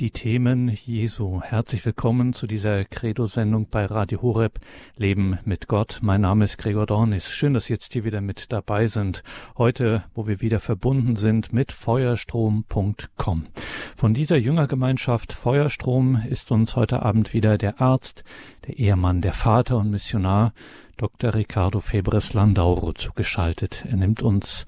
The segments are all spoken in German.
Die Themen Jesu. Herzlich willkommen zu dieser Credo-Sendung bei Radio Horeb. Leben mit Gott. Mein Name ist Gregor Dornis. Schön, dass Sie jetzt hier wieder mit dabei sind. Heute, wo wir wieder verbunden sind mit Feuerstrom.com. Von dieser Jüngergemeinschaft Feuerstrom ist uns heute Abend wieder der Arzt, der Ehemann, der Vater und Missionar Dr. Ricardo Febres Landauro zugeschaltet. Er nimmt uns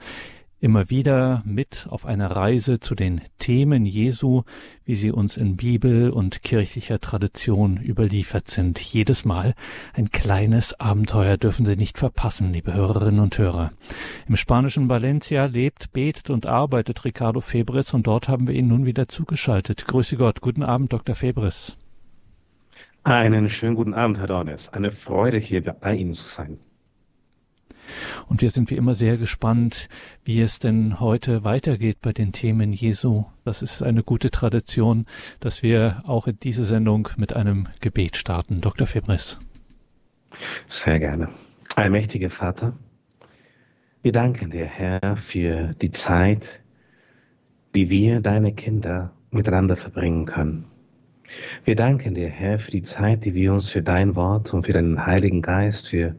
immer wieder mit auf eine Reise zu den Themen Jesu, wie sie uns in Bibel und kirchlicher Tradition überliefert sind. Jedes Mal ein kleines Abenteuer dürfen Sie nicht verpassen, liebe Hörerinnen und Hörer. Im spanischen Valencia lebt, betet und arbeitet Ricardo Febres und dort haben wir ihn nun wieder zugeschaltet. Grüße Gott. Guten Abend, Dr. Febres. Einen schönen guten Abend, Herr Dornes. Eine Freude, hier bei Ihnen zu sein. Und wir sind wie immer sehr gespannt, wie es denn heute weitergeht bei den Themen Jesu. Das ist eine gute Tradition, dass wir auch in diese Sendung mit einem Gebet starten. Dr. Febres. Sehr gerne. Allmächtiger Vater, wir danken dir, Herr, für die Zeit, die wir, deine Kinder, miteinander verbringen können. Wir danken dir, Herr, für die Zeit, die wir uns für dein Wort und für deinen Heiligen Geist, für,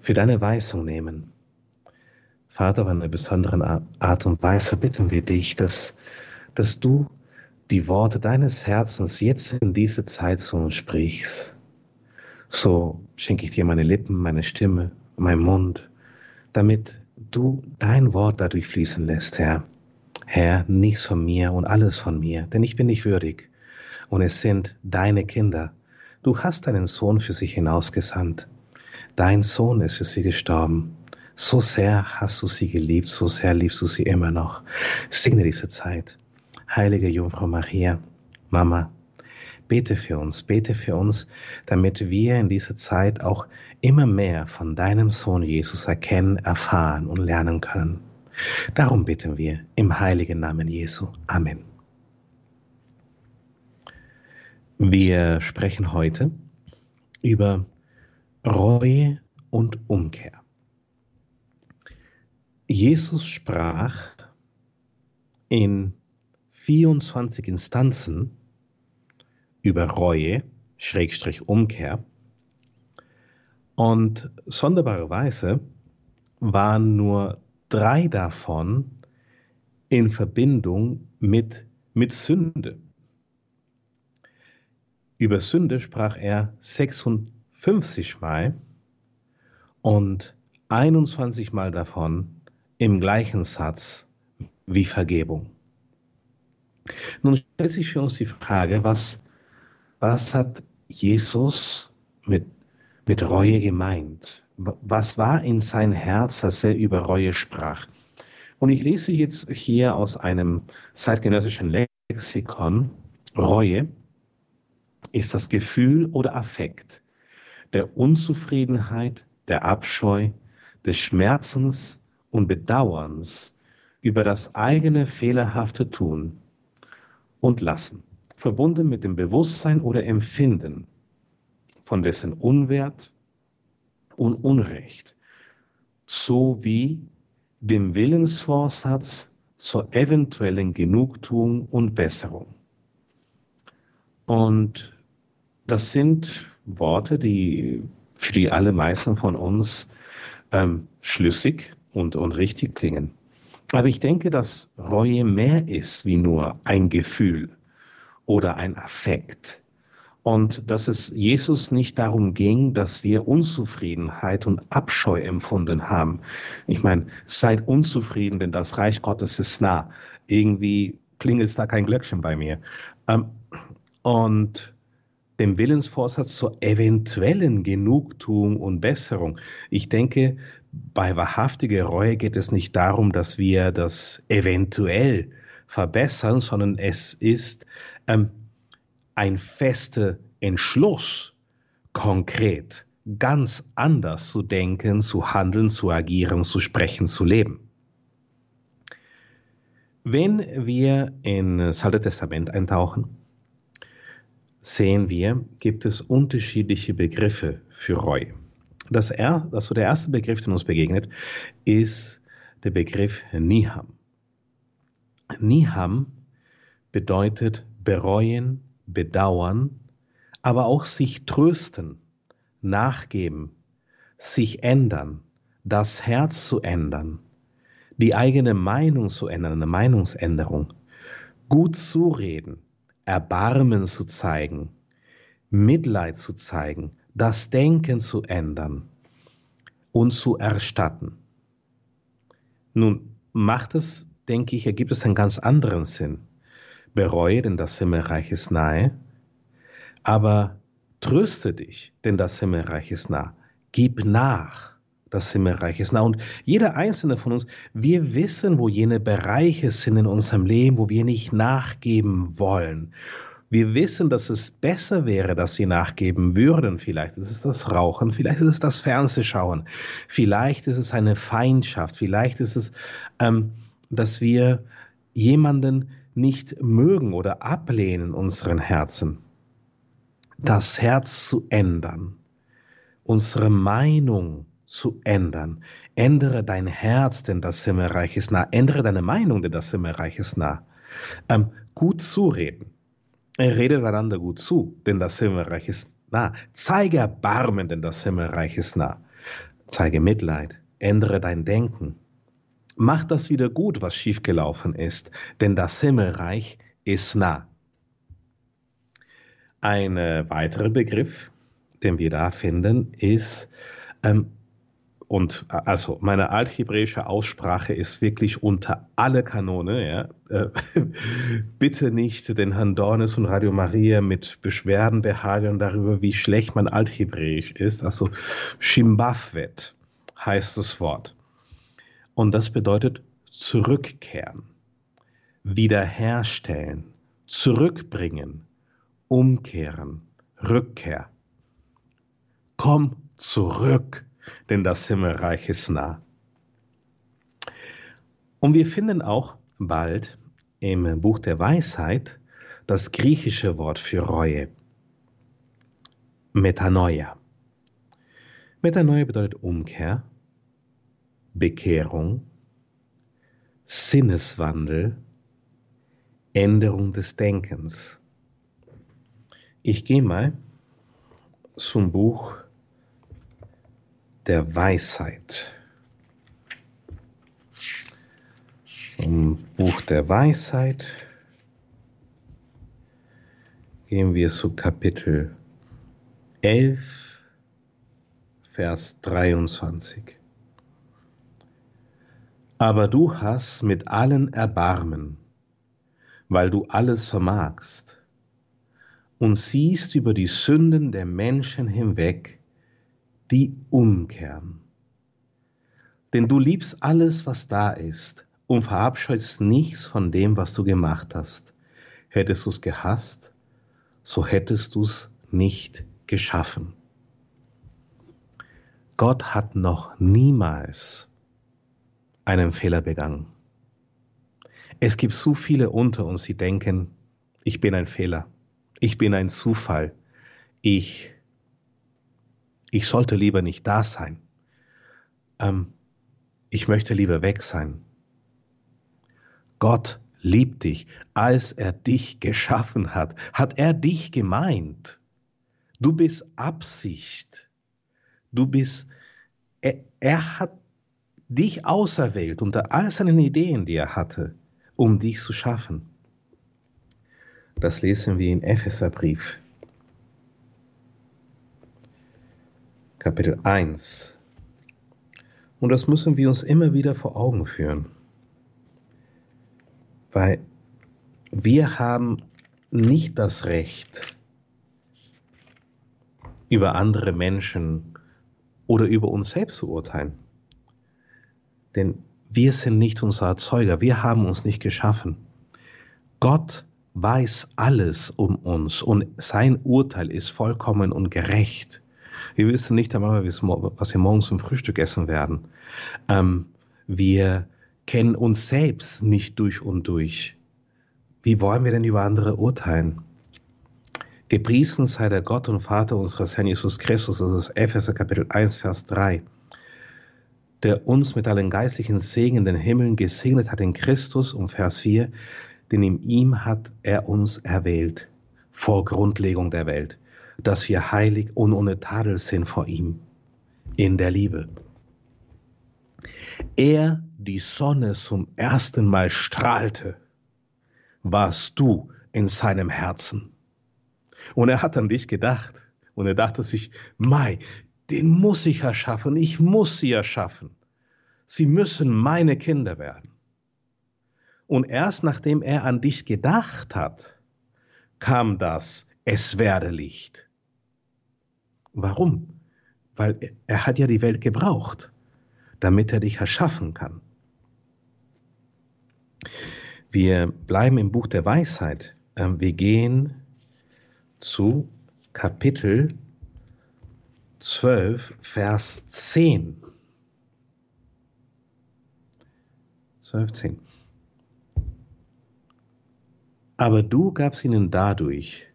für deine Weisung nehmen. Vater, auf eine besondere Art und Weise bitten wir dich, dass, dass du die Worte deines Herzens jetzt in diese Zeit zu uns sprichst. So schenke ich dir meine Lippen, meine Stimme, meinen Mund, damit du dein Wort dadurch fließen lässt, Herr. Herr, nichts von mir und alles von mir, denn ich bin nicht würdig und es sind deine Kinder. Du hast deinen Sohn für sie hinausgesandt. Dein Sohn ist für sie gestorben. So sehr hast du sie geliebt, so sehr liebst du sie immer noch. Segne diese Zeit. Heilige Jungfrau Maria, Mama, bete für uns, bete für uns, damit wir in dieser Zeit auch immer mehr von deinem Sohn Jesus erkennen, erfahren und lernen können. Darum bitten wir im heiligen Namen Jesu. Amen. Wir sprechen heute über Reue und Umkehr. Jesus sprach in 24 Instanzen über Reue, Schrägstrich Umkehr. Und sonderbarerweise waren nur drei davon in Verbindung mit, mit Sünde. Über Sünde sprach er 56 Mal und 21 Mal davon im gleichen Satz wie Vergebung. Nun stellt sich für uns die Frage, was, was hat Jesus mit, mit Reue gemeint? Was war in sein Herz, dass er über Reue sprach? Und ich lese jetzt hier aus einem zeitgenössischen Lexikon Reue ist das Gefühl oder Affekt der Unzufriedenheit, der Abscheu, des Schmerzens und Bedauerns über das eigene fehlerhafte Tun und Lassen, verbunden mit dem Bewusstsein oder Empfinden von dessen Unwert und Unrecht, sowie dem Willensvorsatz zur eventuellen Genugtuung und Besserung. Und das sind Worte, die für die allermeisten von uns ähm, schlüssig und, und richtig klingen. Aber ich denke, dass Reue mehr ist wie nur ein Gefühl oder ein Affekt. Und dass es Jesus nicht darum ging, dass wir Unzufriedenheit und Abscheu empfunden haben. Ich meine, seid unzufrieden, denn das Reich Gottes ist nah. Irgendwie klingelt da kein Glöckchen bei mir. Ähm, und dem Willensvorsatz zur eventuellen Genugtuung und Besserung. Ich denke, bei wahrhaftiger Reue geht es nicht darum, dass wir das eventuell verbessern, sondern es ist ähm, ein fester Entschluss, konkret, ganz anders zu denken, zu handeln, zu agieren, zu sprechen, zu leben. Wenn wir in das Alte Testament eintauchen, sehen wir, gibt es unterschiedliche Begriffe für Reue. Das er, also der erste Begriff, der uns begegnet, ist der Begriff Niham. Niham bedeutet bereuen, bedauern, aber auch sich trösten, nachgeben, sich ändern, das Herz zu ändern, die eigene Meinung zu ändern, eine Meinungsänderung, gut zureden, Erbarmen zu zeigen, Mitleid zu zeigen, das Denken zu ändern und zu erstatten. Nun macht es, denke ich, ergibt es einen ganz anderen Sinn. Bereue, denn das Himmelreich ist nahe, aber tröste dich, denn das Himmelreich ist nah. Gib nach, das Himmelreich ist nah. Und jeder einzelne von uns, wir wissen, wo jene Bereiche sind in unserem Leben, wo wir nicht nachgeben wollen. Wir wissen, dass es besser wäre, dass wir nachgeben würden. Vielleicht ist es das Rauchen, vielleicht ist es das Fernsehschauen, vielleicht ist es eine Feindschaft, vielleicht ist es, ähm, dass wir jemanden nicht mögen oder ablehnen in unseren Herzen. Das Herz zu ändern, unsere Meinung zu ändern. Ändere dein Herz, denn das Himmelreich ist nah. Ändere deine Meinung, denn das Himmelreich ist nah. Ähm, gut zureden. Rede einander gut zu, denn das Himmelreich ist nah. Zeige Erbarmen, denn das Himmelreich ist nah. Zeige Mitleid. Ändere dein Denken. Mach das wieder gut, was schiefgelaufen ist, denn das Himmelreich ist nah. Ein äh, weiterer Begriff, den wir da finden, ist ähm, und also meine althebräische Aussprache ist wirklich unter alle Kanone. Ja. Äh, bitte nicht den Herrn Dornes und Radio Maria mit Beschwerden behageln darüber, wie schlecht mein Althebräisch ist. Also Shimbafwet heißt das Wort. Und das bedeutet zurückkehren, wiederherstellen, zurückbringen, umkehren, Rückkehr. Komm zurück denn das Himmelreich ist nah. Und wir finden auch bald im Buch der Weisheit das griechische Wort für Reue. Metanoia. Metanoia bedeutet Umkehr, Bekehrung, Sinneswandel, Änderung des Denkens. Ich gehe mal zum Buch der Weisheit. Im Buch der Weisheit gehen wir zu Kapitel 11, Vers 23. Aber du hast mit allen Erbarmen, weil du alles vermagst, und siehst über die Sünden der Menschen hinweg, die umkehren. Denn du liebst alles, was da ist und verabscheust nichts von dem, was du gemacht hast. Hättest du es gehasst, so hättest du es nicht geschaffen. Gott hat noch niemals einen Fehler begangen. Es gibt so viele unter uns, die denken, ich bin ein Fehler, ich bin ein Zufall, ich ich sollte lieber nicht da sein. Ähm, ich möchte lieber weg sein. Gott liebt dich, als er dich geschaffen hat, hat er dich gemeint. Du bist Absicht. Du bist, er, er hat dich auserwählt unter all seinen Ideen, die er hatte, um dich zu schaffen. Das lesen wir in Epheserbrief Kapitel 1. Und das müssen wir uns immer wieder vor Augen führen. Weil wir haben nicht das Recht, über andere Menschen oder über uns selbst zu urteilen. Denn wir sind nicht unser Erzeuger, wir haben uns nicht geschaffen. Gott weiß alles um uns und sein Urteil ist vollkommen und gerecht. Wir wissen nicht einmal, was wir morgen zum Frühstück essen werden. Ähm, wir kennen uns selbst nicht durch und durch. Wie wollen wir denn über andere urteilen? Gepriesen sei der Gott und Vater unseres Herrn Jesus Christus, das ist Epheser Kapitel 1, Vers 3, der uns mit allen geistlichen Segen in den Himmeln gesegnet hat in Christus, um Vers 4, denn in ihm hat er uns erwählt, vor Grundlegung der Welt, dass wir heilig und ohne Tadel sind vor ihm, in der Liebe. Er die Sonne zum ersten Mal strahlte, warst du in seinem Herzen. Und er hat an dich gedacht. Und er dachte sich, Mai, den muss ich erschaffen, ich muss sie erschaffen. Sie müssen meine Kinder werden. Und erst nachdem er an dich gedacht hat, kam das, es werde Licht. Warum? Weil er hat ja die Welt gebraucht, damit er dich erschaffen kann. Wir bleiben im Buch der Weisheit. Ähm, wir gehen zu Kapitel 12, Vers 10. 12, 10. Aber du gabst ihnen dadurch,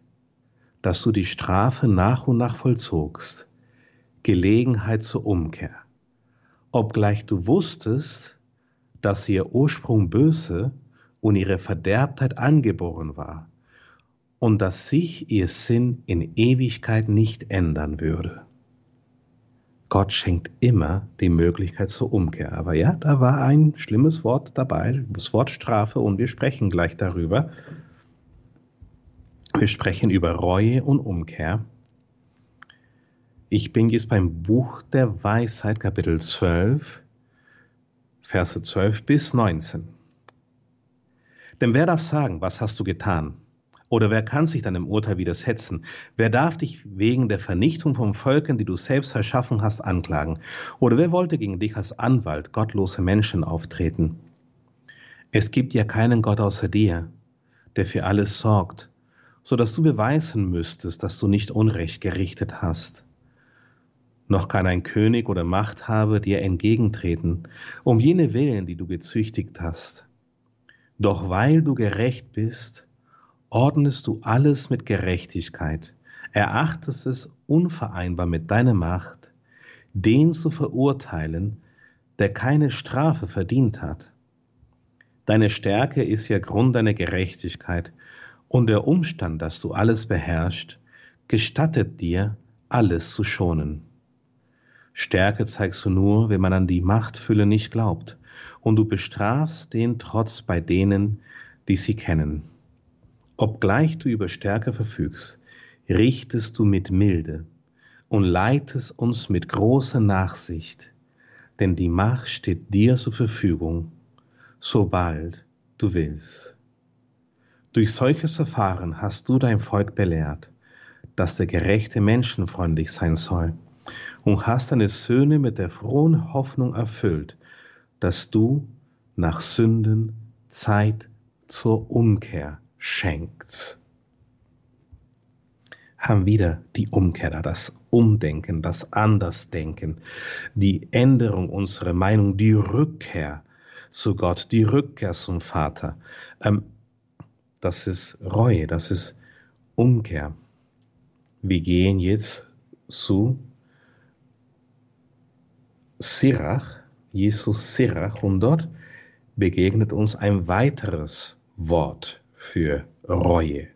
dass du die Strafe nach und nach vollzogst, Gelegenheit zur Umkehr, obgleich du wusstest, dass ihr Ursprung böse und ihre Verderbtheit angeboren war und dass sich ihr Sinn in Ewigkeit nicht ändern würde. Gott schenkt immer die Möglichkeit zur Umkehr. Aber ja, da war ein schlimmes Wort dabei, das Wort Strafe, und wir sprechen gleich darüber. Wir sprechen über Reue und Umkehr. Ich bin jetzt beim Buch der Weisheit, Kapitel 12, Verse 12 bis 19. Denn wer darf sagen, was hast du getan? Oder wer kann sich deinem Urteil widersetzen? Wer darf dich wegen der Vernichtung von Völkern, die du selbst erschaffen hast, anklagen? Oder wer wollte gegen dich als Anwalt gottlose Menschen auftreten? Es gibt ja keinen Gott außer dir, der für alles sorgt, so dass du beweisen müsstest, dass du nicht Unrecht gerichtet hast. Noch kann ein König oder Machthaber dir entgegentreten, um jene Willen, die du gezüchtigt hast. Doch weil du gerecht bist, ordnest du alles mit Gerechtigkeit, erachtest es unvereinbar mit deiner Macht, den zu verurteilen, der keine Strafe verdient hat. Deine Stärke ist ja Grund deiner Gerechtigkeit, und der Umstand, dass du alles beherrschst, gestattet dir, alles zu schonen. Stärke zeigst du nur, wenn man an die Machtfülle nicht glaubt, und du bestrafst den Trotz bei denen, die sie kennen. Obgleich du über Stärke verfügst, richtest du mit Milde und leitest uns mit großer Nachsicht, denn die Macht steht dir zur Verfügung, sobald du willst. Durch solches Verfahren hast du dein Volk belehrt, dass der gerechte menschenfreundlich sein soll, und hast deine Söhne mit der frohen Hoffnung erfüllt, dass du nach Sünden Zeit zur Umkehr schenkt. Haben wieder die Umkehr da, das Umdenken, das Andersdenken, die Änderung unserer Meinung, die Rückkehr zu Gott, die Rückkehr zum Vater. Ähm, das ist Reue, das ist Umkehr. Wir gehen jetzt zu Sirach, Jesus Sirach, und dort begegnet uns ein weiteres Wort für Reue,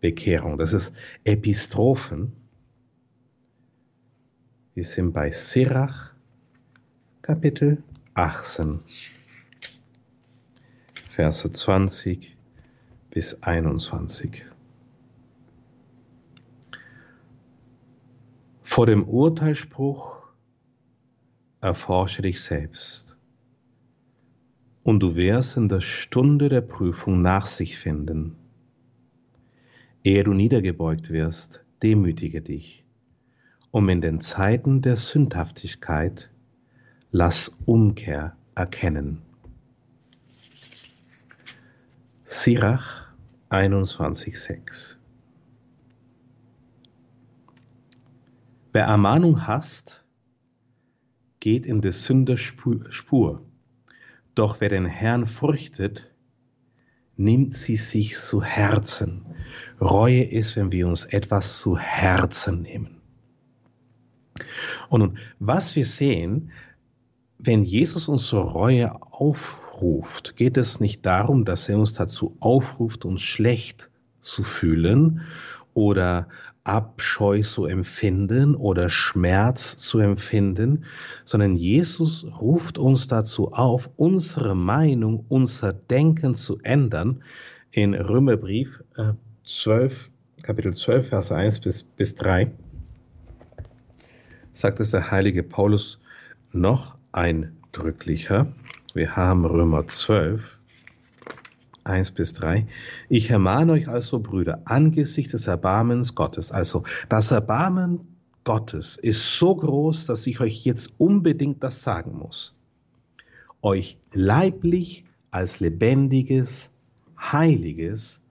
Bekehrung. Das ist Epistrophen. Wir sind bei Sirach, Kapitel 18, Verse 20 bis 21. Vor dem Urteilsspruch erforsche dich selbst und du wirst in der Stunde der Prüfung nach sich finden. Ehe du niedergebeugt wirst, demütige dich, um in den Zeiten der Sündhaftigkeit lass Umkehr erkennen. Sirach 21,6 Wer Ermahnung hasst, geht in des Sünders Spur doch wer den Herrn fürchtet, nimmt sie sich zu Herzen. Reue ist, wenn wir uns etwas zu Herzen nehmen. Und was wir sehen, wenn Jesus uns zur Reue auf, ruft, geht es nicht darum, dass er uns dazu aufruft, uns schlecht zu fühlen oder Abscheu zu empfinden oder Schmerz zu empfinden, sondern Jesus ruft uns dazu auf, unsere Meinung, unser Denken zu ändern. In Römerbrief äh, 12, Kapitel 12, Vers 1 bis, bis 3 sagt es der heilige Paulus noch eindrücklicher. Wir haben Römer 12, 1 bis 3. Ich ermahne euch also, Brüder, angesichts des Erbarmens Gottes. Also das Erbarmen Gottes ist so groß, dass ich euch jetzt unbedingt das sagen muss. Euch leiblich als lebendiges, heiliges,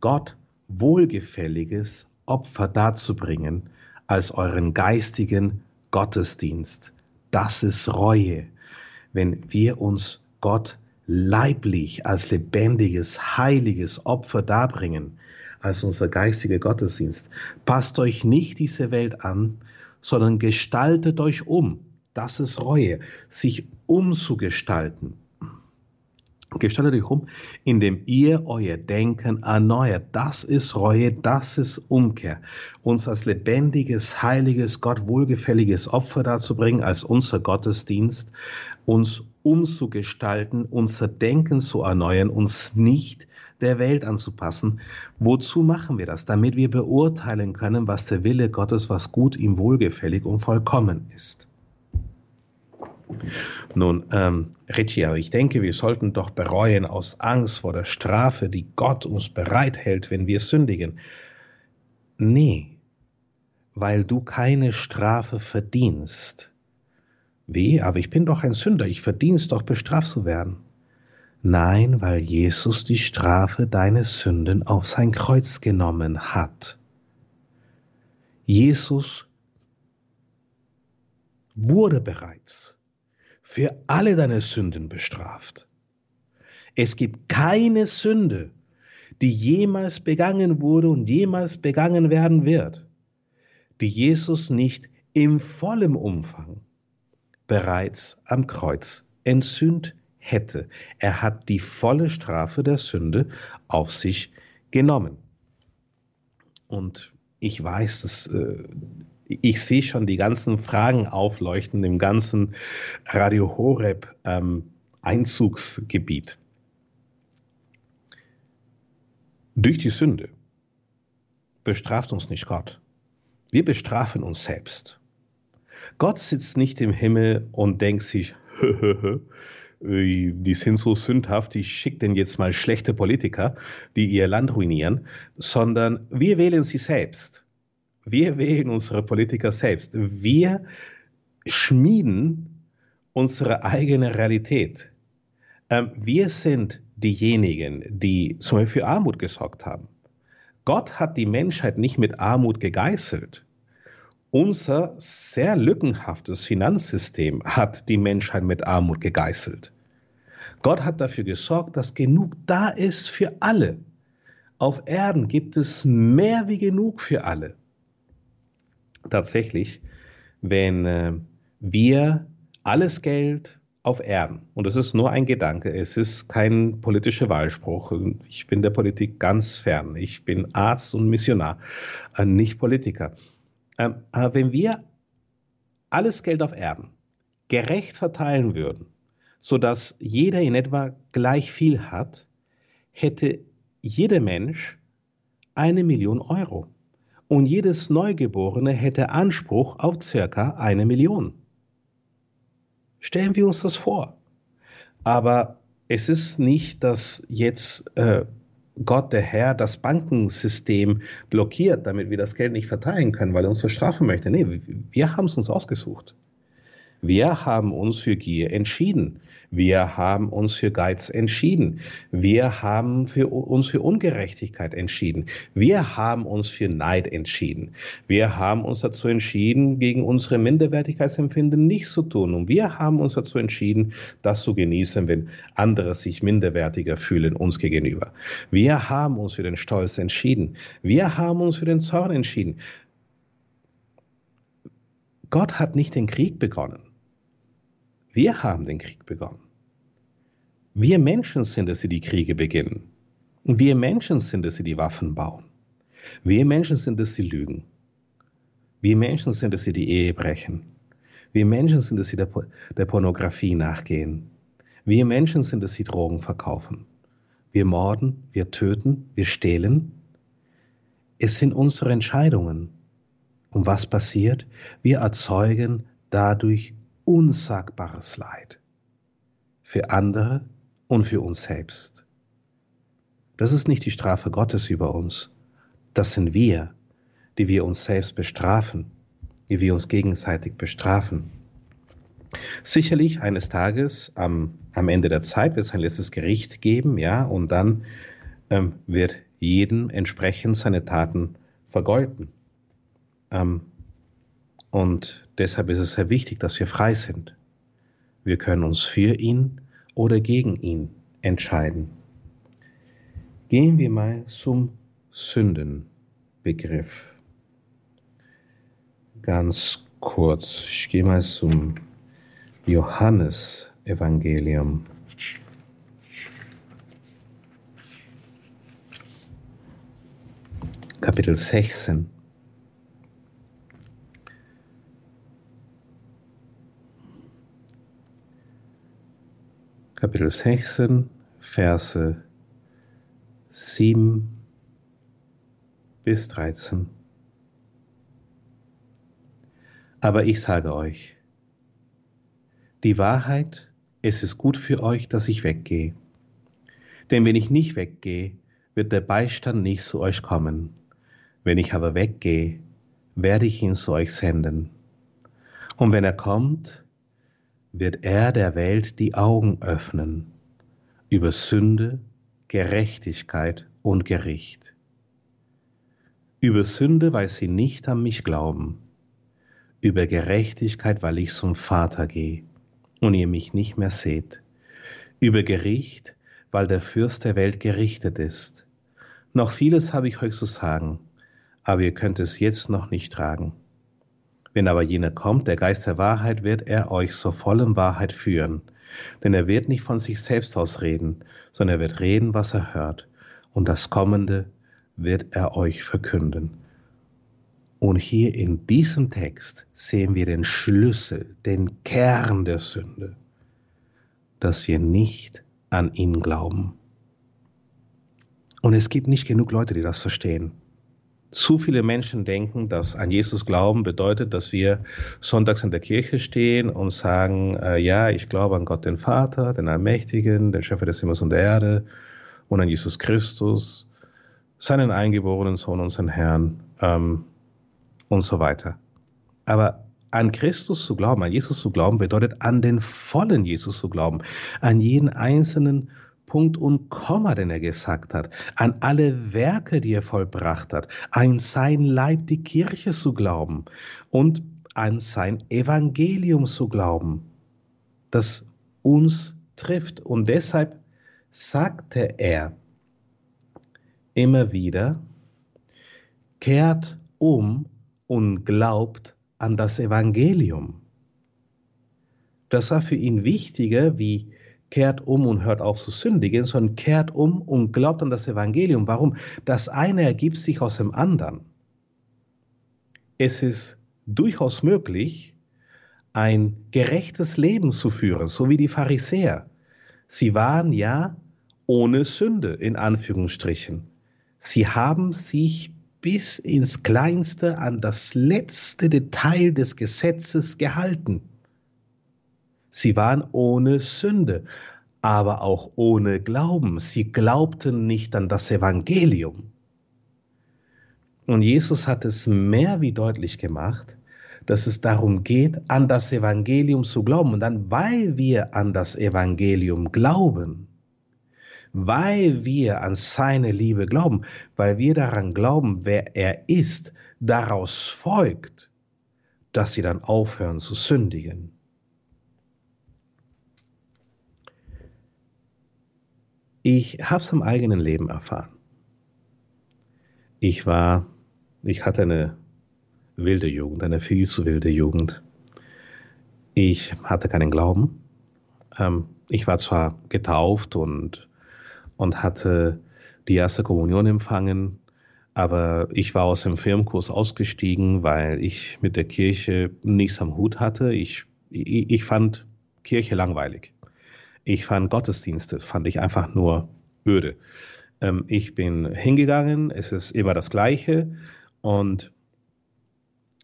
Gott wohlgefälliges Opfer darzubringen als euren geistigen Gottesdienst. Das ist Reue, wenn wir uns Gott leiblich als lebendiges, heiliges Opfer darbringen, als unser geistiger Gottesdienst. Passt euch nicht diese Welt an, sondern gestaltet euch um. Das ist Reue, sich umzugestalten. Gestaltet euch um, indem ihr euer Denken erneuert. Das ist Reue, das ist Umkehr. Uns als lebendiges, heiliges, Gott wohlgefälliges Opfer darzubringen, als unser Gottesdienst, uns umzugestalten, unser Denken zu erneuern, uns nicht der Welt anzupassen. Wozu machen wir das? Damit wir beurteilen können, was der Wille Gottes, was gut, ihm wohlgefällig und vollkommen ist. Nun, ähm, Richie, ich denke, wir sollten doch bereuen aus Angst vor der Strafe, die Gott uns bereithält, wenn wir sündigen. Nee, weil du keine Strafe verdienst. Wie? Aber ich bin doch ein Sünder, ich verdiene es doch bestraft zu werden. Nein, weil Jesus die Strafe deines Sünden auf sein Kreuz genommen hat. Jesus wurde bereits für alle deine Sünden bestraft. Es gibt keine Sünde, die jemals begangen wurde und jemals begangen werden wird, die Jesus nicht im vollen Umfang bereits am Kreuz entsühnt hätte. Er hat die volle Strafe der Sünde auf sich genommen. Und ich weiß, dass äh, ich sehe schon die ganzen Fragen aufleuchten im ganzen Radio Horeb ähm, Einzugsgebiet. Durch die Sünde bestraft uns nicht Gott. Wir bestrafen uns selbst. Gott sitzt nicht im Himmel und denkt sich, die sind so sündhaft, ich schicke denn jetzt mal schlechte Politiker, die ihr Land ruinieren, sondern wir wählen sie selbst. Wir wählen unsere Politiker selbst. Wir schmieden unsere eigene Realität. Ähm, wir sind diejenigen, die zum Beispiel für Armut gesorgt haben. Gott hat die Menschheit nicht mit Armut gegeißelt. Unser sehr lückenhaftes Finanzsystem hat die Menschheit mit Armut gegeißelt. Gott hat dafür gesorgt, dass genug da ist für alle. Auf Erden gibt es mehr wie genug für alle. Tatsächlich, wenn äh, wir alles Geld auf Erden, und das ist nur ein Gedanke, es ist kein politischer Wahlspruch, ich bin der Politik ganz fern, ich bin Arzt und Missionar, äh, nicht Politiker. Ähm, aber wenn wir alles Geld auf Erden gerecht verteilen würden, sodass jeder in etwa gleich viel hat, hätte jeder Mensch eine Million Euro. Und jedes Neugeborene hätte Anspruch auf circa eine Million. Stellen wir uns das vor. Aber es ist nicht, dass jetzt äh, Gott, der Herr, das Bankensystem blockiert, damit wir das Geld nicht verteilen können, weil er uns verstrafen möchte. Nee, wir haben es uns ausgesucht. Wir haben uns für Gier entschieden. Wir haben uns für Geiz entschieden. Wir haben für, uns für Ungerechtigkeit entschieden. Wir haben uns für Neid entschieden. Wir haben uns dazu entschieden, gegen unsere Minderwertigkeitsempfinden nichts zu tun. Und wir haben uns dazu entschieden, das zu genießen, wenn andere sich minderwertiger fühlen uns gegenüber. Wir haben uns für den Stolz entschieden. Wir haben uns für den Zorn entschieden. Gott hat nicht den Krieg begonnen. Wir haben den Krieg begonnen. Wir Menschen sind es, die die Kriege beginnen. Wir Menschen sind es, die die Waffen bauen. Wir Menschen sind es, die lügen. Wir Menschen sind es, die die Ehe brechen. Wir Menschen sind es, die der, der Pornografie nachgehen. Wir Menschen sind es, die Drogen verkaufen. Wir morden, wir töten, wir stehlen. Es sind unsere Entscheidungen. Und was passiert? Wir erzeugen dadurch unsagbares Leid. Für andere und für uns selbst. Das ist nicht die Strafe Gottes über uns. Das sind wir, die wir uns selbst bestrafen, die wir uns gegenseitig bestrafen. Sicherlich eines Tages am, am Ende der Zeit wird es ein letztes Gericht geben, ja, und dann ähm, wird jedem entsprechend seine Taten vergolten. Ähm, und deshalb ist es sehr wichtig, dass wir frei sind. Wir können uns für ihn oder gegen ihn entscheiden. Gehen wir mal zum Sündenbegriff. Ganz kurz, ich gehe mal zum Johannesevangelium. Kapitel 16. Kapitel 16, Verse 7 bis 13. Aber ich sage euch, die Wahrheit, es ist gut für euch, dass ich weggehe. Denn wenn ich nicht weggehe, wird der Beistand nicht zu euch kommen. Wenn ich aber weggehe, werde ich ihn zu euch senden. Und wenn er kommt, wird er der Welt die Augen öffnen über Sünde, Gerechtigkeit und Gericht. Über Sünde, weil sie nicht an mich glauben, über Gerechtigkeit, weil ich zum Vater gehe und ihr mich nicht mehr seht. Über Gericht, weil der Fürst der Welt gerichtet ist. Noch vieles habe ich euch zu sagen, aber ihr könnt es jetzt noch nicht tragen. Wenn aber jener kommt, der Geist der Wahrheit, wird er euch zur vollen Wahrheit führen. Denn er wird nicht von sich selbst aus reden, sondern er wird reden, was er hört. Und das Kommende wird er euch verkünden. Und hier in diesem Text sehen wir den Schlüssel, den Kern der Sünde, dass wir nicht an ihn glauben. Und es gibt nicht genug Leute, die das verstehen. Zu viele Menschen denken, dass an Jesus glauben bedeutet, dass wir sonntags in der Kirche stehen und sagen, äh, ja, ich glaube an Gott den Vater, den Allmächtigen, den Schöpfer des Himmels und der Erde und an Jesus Christus, seinen eingeborenen Sohn, unseren Herrn. Ähm, und so weiter. Aber an Christus zu glauben, an Jesus zu glauben, bedeutet an den vollen Jesus zu glauben, an jeden einzelnen Punkt und Komma, den er gesagt hat, an alle Werke, die er vollbracht hat, an sein Leib, die Kirche zu glauben und an sein Evangelium zu glauben, das uns trifft. Und deshalb sagte er immer wieder, kehrt um und glaubt an das Evangelium. Das war für ihn wichtiger wie kehrt um und hört auf zu sündigen, sondern kehrt um und glaubt an das Evangelium. Warum? Das eine ergibt sich aus dem anderen. Es ist durchaus möglich, ein gerechtes Leben zu führen, so wie die Pharisäer. Sie waren ja ohne Sünde in Anführungsstrichen. Sie haben sich bis ins Kleinste an das letzte Detail des Gesetzes gehalten. Sie waren ohne Sünde, aber auch ohne Glauben. Sie glaubten nicht an das Evangelium. Und Jesus hat es mehr wie deutlich gemacht, dass es darum geht, an das Evangelium zu glauben. Und dann, weil wir an das Evangelium glauben, weil wir an seine Liebe glauben, weil wir daran glauben, wer er ist, daraus folgt, dass sie dann aufhören zu sündigen. Ich habe es im eigenen Leben erfahren. Ich war, ich hatte eine wilde Jugend, eine viel zu wilde Jugend. Ich hatte keinen Glauben. Ähm, ich war zwar getauft und, und hatte die erste Kommunion empfangen, aber ich war aus dem Firmenkurs ausgestiegen, weil ich mit der Kirche nichts am Hut hatte. Ich, ich, ich fand Kirche langweilig. Ich fand Gottesdienste, fand ich einfach nur öde. Ähm, ich bin hingegangen, es ist immer das Gleiche und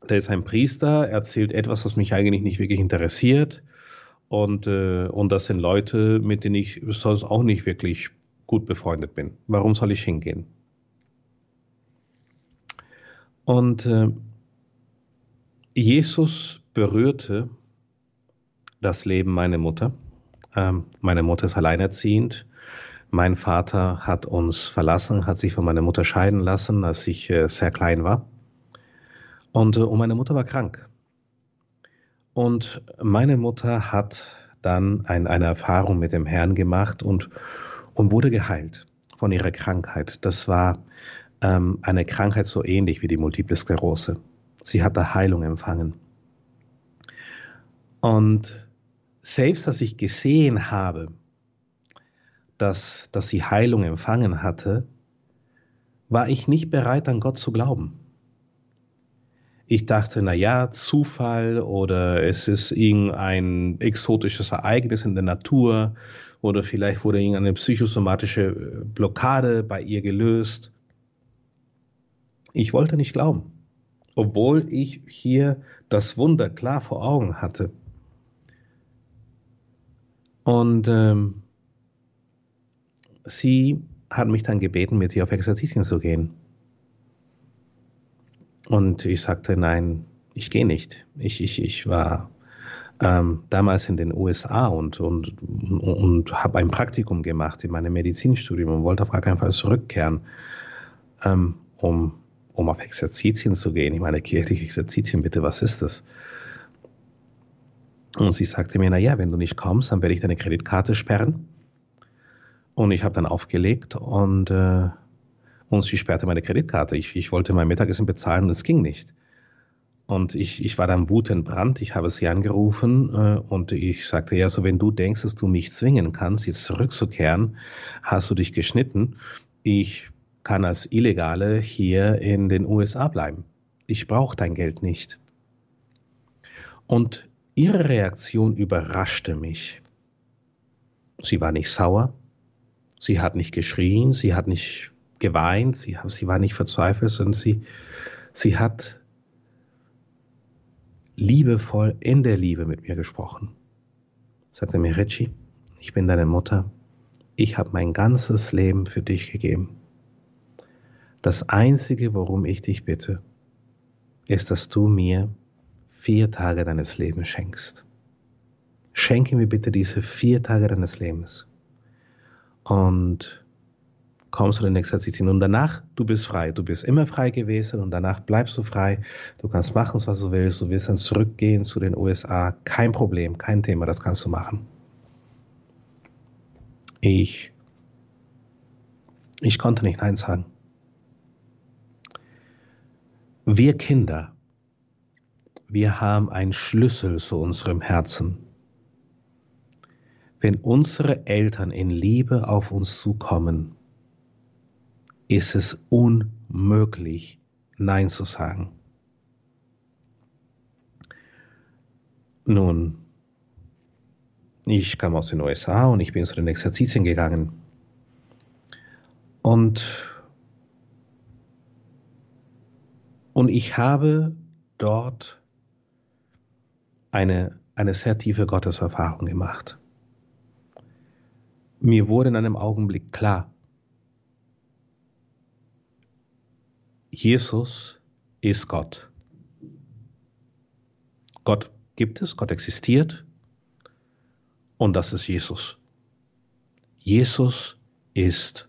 da ist ein Priester, erzählt etwas, was mich eigentlich nicht wirklich interessiert. Und, äh, und das sind Leute, mit denen ich sonst auch nicht wirklich gut befreundet bin. Warum soll ich hingehen? Und äh, Jesus berührte das Leben meiner Mutter. Ähm, meine Mutter ist alleinerziehend. Mein Vater hat uns verlassen, hat sich von meiner Mutter scheiden lassen, als ich äh, sehr klein war. Und, äh, und meine Mutter war krank. Und meine Mutter hat dann ein, eine Erfahrung mit dem Herrn gemacht und, und wurde geheilt von ihrer Krankheit. Das war ähm, eine Krankheit so ähnlich wie die Multiple Sklerose. Sie hat da Heilung empfangen. Und selbst als ich gesehen habe, dass, dass sie Heilung empfangen hatte, war ich nicht bereit, an Gott zu glauben. Ich dachte, na ja, Zufall oder es ist irgendein exotisches Ereignis in der Natur oder vielleicht wurde irgendeine psychosomatische äh, Blockade bei ihr gelöst. Ich wollte nicht glauben, obwohl ich hier das Wunder klar vor Augen hatte. Und ähm, sie hat mich dann gebeten, mit ihr auf Exerzitien zu gehen. Und ich sagte, nein, ich gehe nicht. Ich, ich, ich war ähm, damals in den USA und, und, und, habe ein Praktikum gemacht in meinem Medizinstudium und wollte auf gar keinen Fall zurückkehren, ähm, um, um auf Exerzitien zu gehen. Ich meine, kirchliche Exerzitien, bitte, was ist das? Und sie sagte mir, na ja, wenn du nicht kommst, dann werde ich deine Kreditkarte sperren. Und ich habe dann aufgelegt und äh, und sie sperrte meine Kreditkarte. Ich, ich wollte mein Mittagessen bezahlen und es ging nicht. Und ich, ich war dann wutentbrannt. Ich habe sie angerufen äh, und ich sagte, ja, so wenn du denkst, dass du mich zwingen kannst, jetzt zurückzukehren, hast du dich geschnitten. Ich kann als Illegale hier in den USA bleiben. Ich brauche dein Geld nicht. Und ihre Reaktion überraschte mich. Sie war nicht sauer, sie hat nicht geschrien, sie hat nicht geweint, sie, sie war nicht verzweifelt, sondern sie, sie hat liebevoll in der Liebe mit mir gesprochen. Sagte mir, Richie, ich bin deine Mutter, ich habe mein ganzes Leben für dich gegeben. Das Einzige, worum ich dich bitte, ist, dass du mir vier Tage deines Lebens schenkst. Schenke mir bitte diese vier Tage deines Lebens. Und kommst du den Exerzitien. Und danach, du bist frei. Du bist immer frei gewesen und danach bleibst du frei. Du kannst machen, was du willst. Du willst dann zurückgehen zu den USA. Kein Problem, kein Thema, das kannst du machen. Ich, ich konnte nicht Nein sagen. Wir Kinder, wir haben einen Schlüssel zu unserem Herzen. Wenn unsere Eltern in Liebe auf uns zukommen, ist es unmöglich, Nein zu sagen. Nun, ich kam aus den USA und ich bin zu den Exerzitien gegangen. Und, und ich habe dort eine, eine sehr tiefe Gotteserfahrung gemacht. Mir wurde in einem Augenblick klar, Jesus ist Gott. Gott gibt es, Gott existiert und das ist Jesus. Jesus ist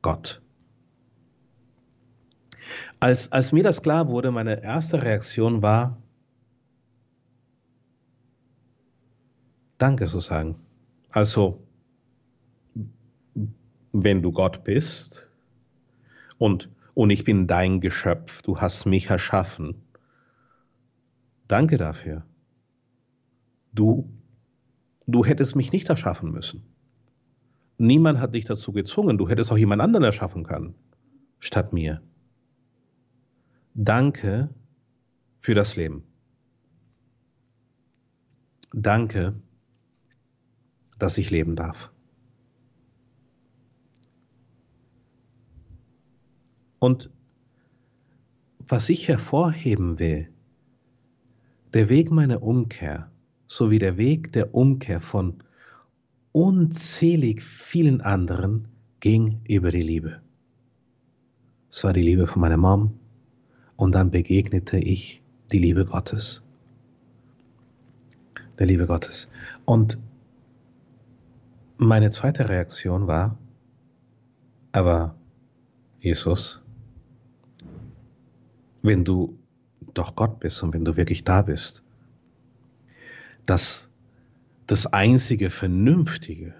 Gott. Als, als mir das klar wurde, meine erste Reaktion war, Danke zu sagen. Also, wenn du Gott bist und und ich bin dein Geschöpf, du hast mich erschaffen. Danke dafür. Du, Du hättest mich nicht erschaffen müssen. Niemand hat dich dazu gezwungen. Du hättest auch jemand anderen erschaffen können, statt mir. Danke für das Leben. Danke, dass ich leben darf. Und was ich hervorheben will, der Weg meiner Umkehr sowie der Weg der Umkehr von unzählig vielen anderen ging über die Liebe. Es war die Liebe von meiner Mom und dann begegnete ich die Liebe Gottes. Der Liebe Gottes. Und meine zweite Reaktion war, aber Jesus, wenn du doch Gott bist und wenn du wirklich da bist, dass das einzige Vernünftige,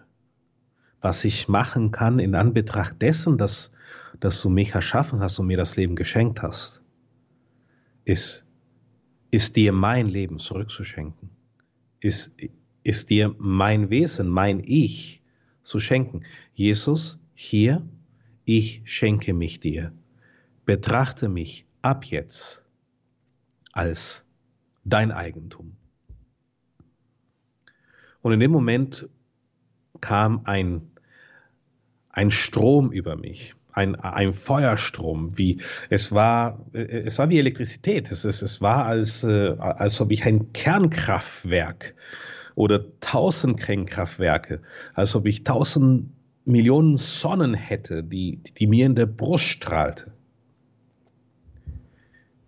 was ich machen kann in Anbetracht dessen, dass, dass du mich erschaffen hast und mir das Leben geschenkt hast, ist, ist dir mein Leben zurückzuschenken, ist, ist dir mein Wesen, mein Ich zu schenken. Jesus, hier, ich schenke mich dir. Betrachte mich ab jetzt als dein Eigentum. Und in dem Moment kam ein, ein Strom über mich, ein, ein Feuerstrom, wie es war, es war wie Elektrizität. Es, es, es war, als, äh, als ob ich ein Kernkraftwerk oder tausend Kernkraftwerke, als ob ich tausend Millionen Sonnen hätte, die, die mir in der Brust strahlte.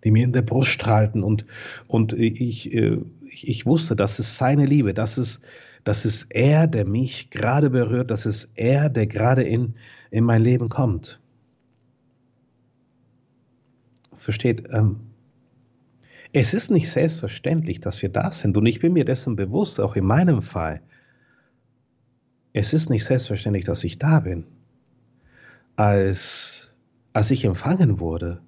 Die mir in der Brust strahlten und, und ich, äh, ich, ich wusste, das ist seine Liebe, das ist, das ist er, der mich gerade berührt, das ist er, der gerade in, in mein Leben kommt. Versteht, ähm, es ist nicht selbstverständlich, dass wir da sind und ich bin mir dessen bewusst, auch in meinem Fall. Es ist nicht selbstverständlich, dass ich da bin. Als, als ich empfangen wurde,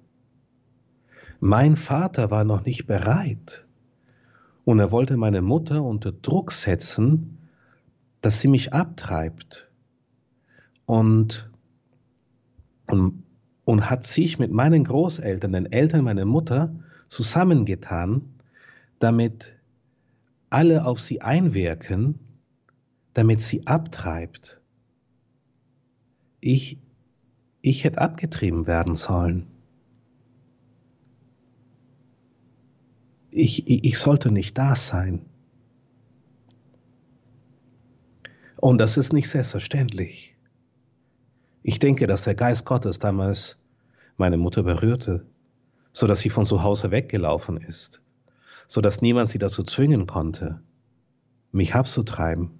mein Vater war noch nicht bereit und er wollte meine Mutter unter Druck setzen, dass sie mich abtreibt. Und, und, und hat sich mit meinen Großeltern, den Eltern meiner Mutter, zusammengetan, damit alle auf sie einwirken, damit sie abtreibt. Ich, ich hätte abgetrieben werden sollen. ich, ich sollte nicht da sein. Und das ist nicht selbstverständlich. Ich denke, dass der Geist Gottes damals meine Mutter berührte, so dass sie von zu Hause weggelaufen ist, so dass niemand sie dazu zwingen konnte, mich abzutreiben.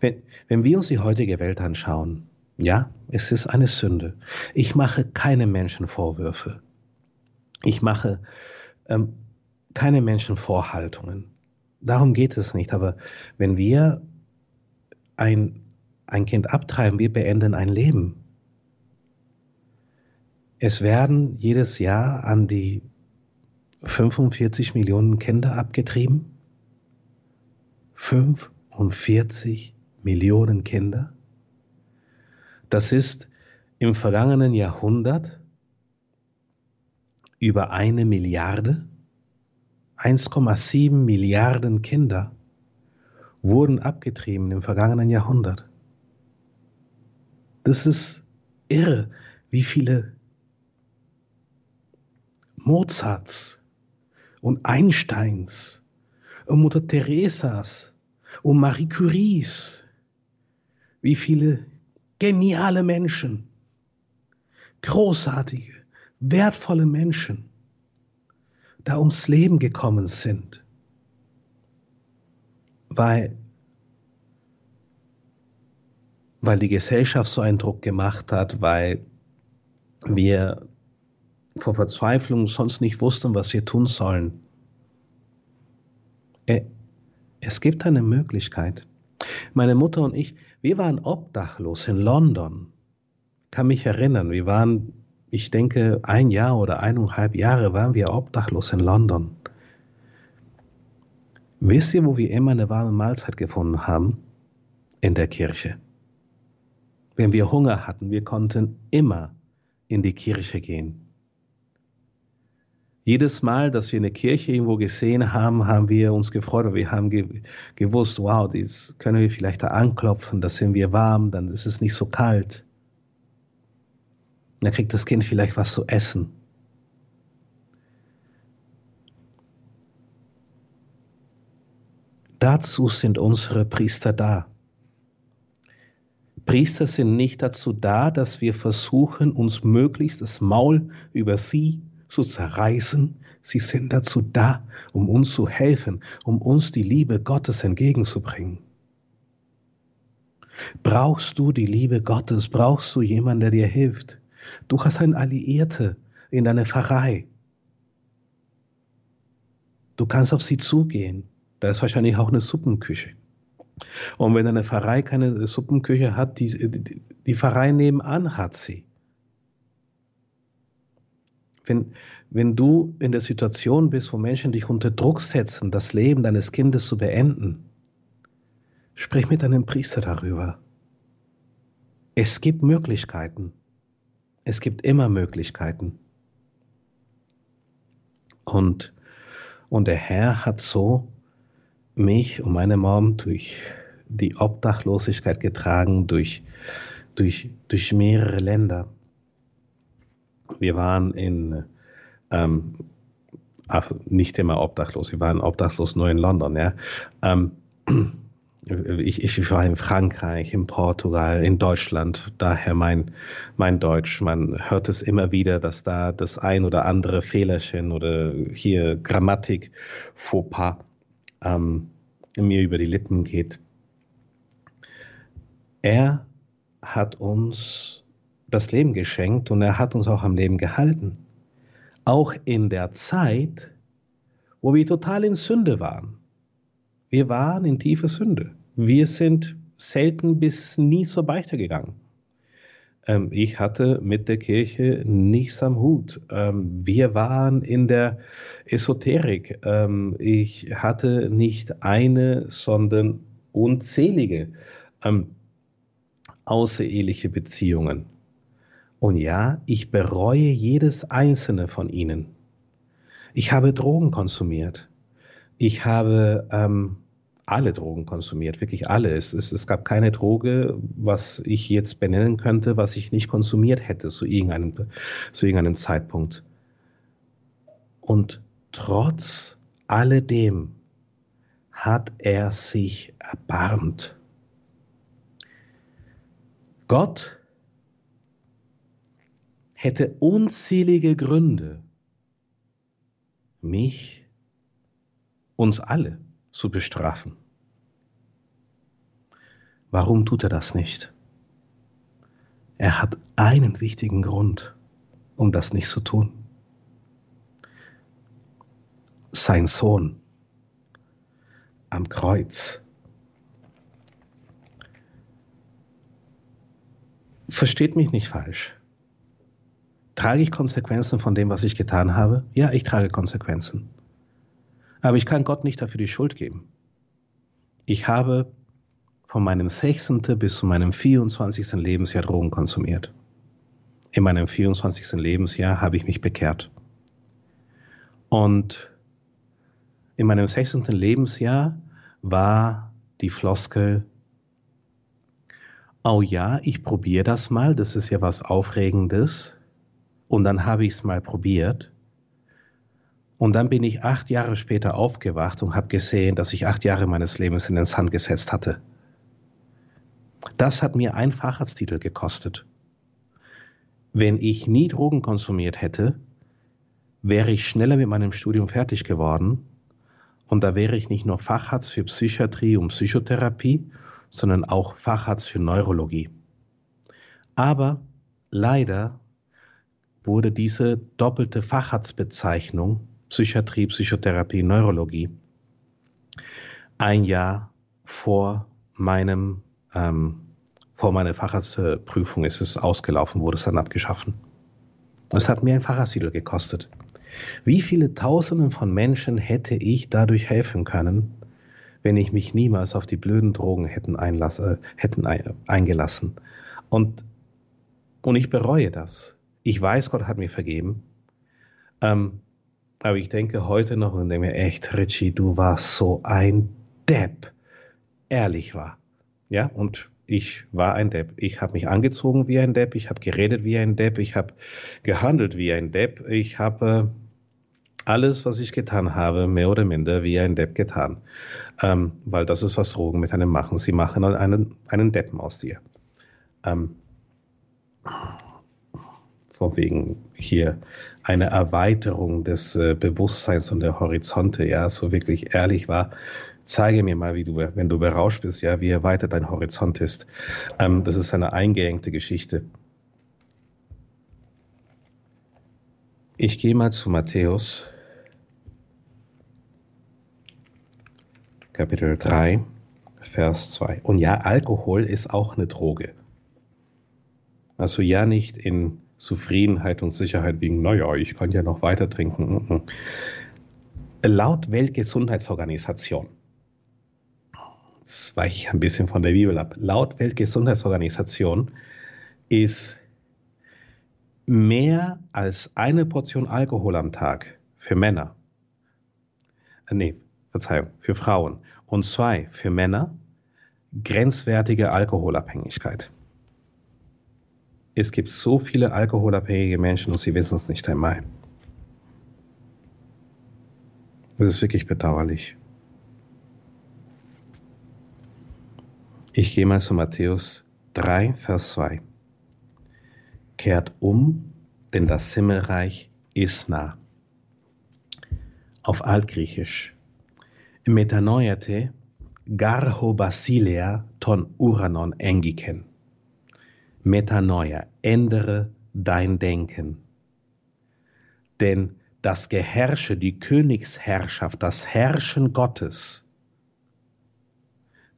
Wenn, wenn wir uns die heutige Welt anschauen, ja, es ist eine Sünde. Ich mache keine Menschen Vorwürfe. Ich mache ähm, keine Menschenvorhaltungen. Darum geht es nicht. Aber wenn wir ein, ein Kind abtreiben, wir beenden ein Leben. Es werden jedes Jahr an die 45 Millionen Kinder abgetrieben. 45 Millionen Kinder. Das ist im vergangenen Jahrhundert über eine Milliarde, 1,7 Milliarden Kinder wurden abgetrieben im vergangenen Jahrhundert. Das ist irre, wie viele Mozarts und Einsteins und Mutter Teresas und Marie Curies, wie viele geniale Menschen, großartige, wertvolle Menschen da ums Leben gekommen sind, weil, weil die Gesellschaft so einen Druck gemacht hat, weil wir vor Verzweiflung sonst nicht wussten, was wir tun sollen. Es gibt eine Möglichkeit. Meine Mutter und ich, wir waren obdachlos in London. Ich kann mich erinnern, wir waren ich denke, ein Jahr oder eineinhalb Jahre waren wir obdachlos in London. Wisst ihr, wo wir immer eine warme Mahlzeit gefunden haben? In der Kirche. Wenn wir Hunger hatten, wir konnten immer in die Kirche gehen. Jedes Mal, dass wir eine Kirche irgendwo gesehen haben, haben wir uns gefreut. Wir haben ge gewusst, wow, das können wir vielleicht da anklopfen, da sind wir warm, dann ist es nicht so kalt. Dann kriegt das Kind vielleicht was zu essen. Dazu sind unsere Priester da. Priester sind nicht dazu da, dass wir versuchen, uns möglichst das Maul über sie zu zerreißen. Sie sind dazu da, um uns zu helfen, um uns die Liebe Gottes entgegenzubringen. Brauchst du die Liebe Gottes? Brauchst du jemanden, der dir hilft? Du hast einen Alliierte in deiner Pfarrei. Du kannst auf sie zugehen. Da ist wahrscheinlich auch eine Suppenküche. Und wenn eine Pfarrei keine Suppenküche hat, die, die, die Pfarrei nebenan hat sie. Wenn, wenn du in der Situation bist, wo Menschen dich unter Druck setzen, das Leben deines Kindes zu beenden, sprich mit deinem Priester darüber. Es gibt Möglichkeiten. Es gibt immer Möglichkeiten. Und, und der Herr hat so mich und meine Mom durch die Obdachlosigkeit getragen, durch, durch, durch mehrere Länder. Wir waren in, ähm, nicht immer obdachlos, wir waren obdachlos nur in London, ja. Ähm, ich, ich war in Frankreich, in Portugal, in Deutschland, daher mein, mein Deutsch. Man hört es immer wieder, dass da das ein oder andere Fehlerchen oder hier Grammatik, Fauxpas ähm, mir über die Lippen geht. Er hat uns das Leben geschenkt und er hat uns auch am Leben gehalten. Auch in der Zeit, wo wir total in Sünde waren. Wir waren in tiefer Sünde. Wir sind selten bis nie zur Beichte gegangen. Ähm, ich hatte mit der Kirche nichts am Hut. Ähm, wir waren in der Esoterik. Ähm, ich hatte nicht eine, sondern unzählige außereheliche Beziehungen. Und ja, ich bereue jedes einzelne von ihnen. Ich habe Drogen konsumiert. Ich habe ähm, alle Drogen konsumiert, wirklich alle. Es, es, es gab keine Droge, was ich jetzt benennen könnte, was ich nicht konsumiert hätte zu irgendeinem, zu irgendeinem Zeitpunkt. Und trotz alledem hat er sich erbarmt. Gott hätte unzählige Gründe, mich, uns alle zu bestrafen. Warum tut er das nicht? Er hat einen wichtigen Grund, um das nicht zu tun. Sein Sohn am Kreuz. Versteht mich nicht falsch. Trage ich Konsequenzen von dem, was ich getan habe? Ja, ich trage Konsequenzen. Aber ich kann Gott nicht dafür die Schuld geben. Ich habe von meinem 16. bis zu meinem 24. Lebensjahr Drogen konsumiert. In meinem 24. Lebensjahr habe ich mich bekehrt. Und in meinem 16. Lebensjahr war die Floskel, oh ja, ich probiere das mal, das ist ja was Aufregendes. Und dann habe ich es mal probiert. Und dann bin ich acht Jahre später aufgewacht und habe gesehen, dass ich acht Jahre meines Lebens in den Sand gesetzt hatte. Das hat mir einen Facharzttitel gekostet. Wenn ich nie Drogen konsumiert hätte, wäre ich schneller mit meinem Studium fertig geworden und da wäre ich nicht nur Facharzt für Psychiatrie und Psychotherapie, sondern auch Facharzt für Neurologie. Aber leider wurde diese doppelte Facharztbezeichnung Psychiatrie, Psychotherapie, Neurologie ein Jahr vor meinem ähm, vor meiner Facharztprüfung ist es ausgelaufen, wurde es dann abgeschaffen. Es hat mir ein Facharztitel gekostet. Wie viele Tausenden von Menschen hätte ich dadurch helfen können, wenn ich mich niemals auf die blöden Drogen hätten, einlasse, hätten eingelassen. Und, und ich bereue das. Ich weiß, Gott hat mir vergeben. Ähm, aber ich denke heute noch und denke mir, echt, Richie, du warst so ein Depp. Ehrlich war. Ja, und ich war ein Depp. Ich habe mich angezogen wie ein Depp, ich habe geredet wie ein Depp, ich habe gehandelt wie ein Depp, ich habe alles, was ich getan habe, mehr oder minder wie ein Depp getan. Ähm, weil das ist, was Drogen mit einem machen. Sie machen einen, einen Deppen aus dir. Ähm, von wegen hier eine Erweiterung des äh, Bewusstseins und der Horizonte, ja, so wirklich ehrlich war zeige mir mal, wie du, wenn du berauscht bist, ja, wie erweitert dein Horizont ist. Ähm, das ist eine eingeengte Geschichte. Ich gehe mal zu Matthäus, Kapitel 3, Vers 2. Und ja, Alkohol ist auch eine Droge. Also ja, nicht in Zufriedenheit und Sicherheit wegen, naja, ich kann ja noch weiter trinken. Laut Weltgesundheitsorganisation jetzt weiche ich ein bisschen von der Bibel ab. Laut Weltgesundheitsorganisation ist mehr als eine Portion Alkohol am Tag für Männer, äh, nee, Verzeihung, für Frauen und zwei für Männer grenzwertige Alkoholabhängigkeit. Es gibt so viele alkoholabhängige Menschen und sie wissen es nicht einmal. Das ist wirklich bedauerlich. Ich gehe mal zu Matthäus 3, Vers 2. Kehrt um, denn das Himmelreich ist nah. Auf Altgriechisch. Metanoiate garho basileia ton uranon engiken. Metanoia, ändere dein Denken. Denn das Geherrsche, die Königsherrschaft, das Herrschen Gottes